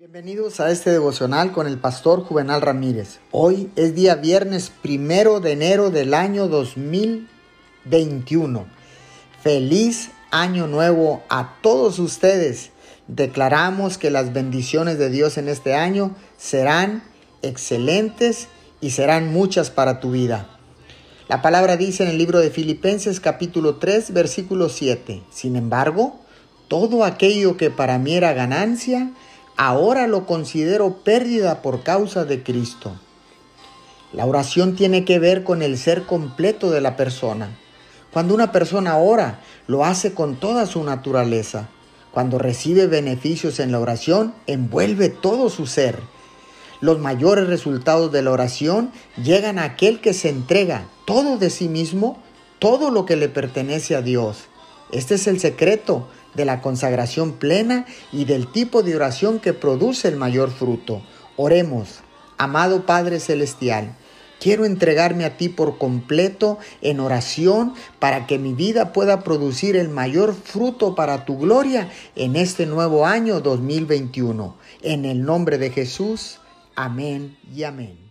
Bienvenidos a este devocional con el pastor Juvenal Ramírez. Hoy es día viernes primero de enero del año 2021. Feliz año nuevo a todos ustedes. Declaramos que las bendiciones de Dios en este año serán excelentes y serán muchas para tu vida. La palabra dice en el libro de Filipenses capítulo 3 versículo 7. Sin embargo, todo aquello que para mí era ganancia, ahora lo considero pérdida por causa de Cristo. La oración tiene que ver con el ser completo de la persona. Cuando una persona ora, lo hace con toda su naturaleza. Cuando recibe beneficios en la oración, envuelve todo su ser. Los mayores resultados de la oración llegan a aquel que se entrega todo de sí mismo, todo lo que le pertenece a Dios. Este es el secreto de la consagración plena y del tipo de oración que produce el mayor fruto. Oremos, amado Padre Celestial. Quiero entregarme a ti por completo en oración para que mi vida pueda producir el mayor fruto para tu gloria en este nuevo año 2021. En el nombre de Jesús, amén y amén.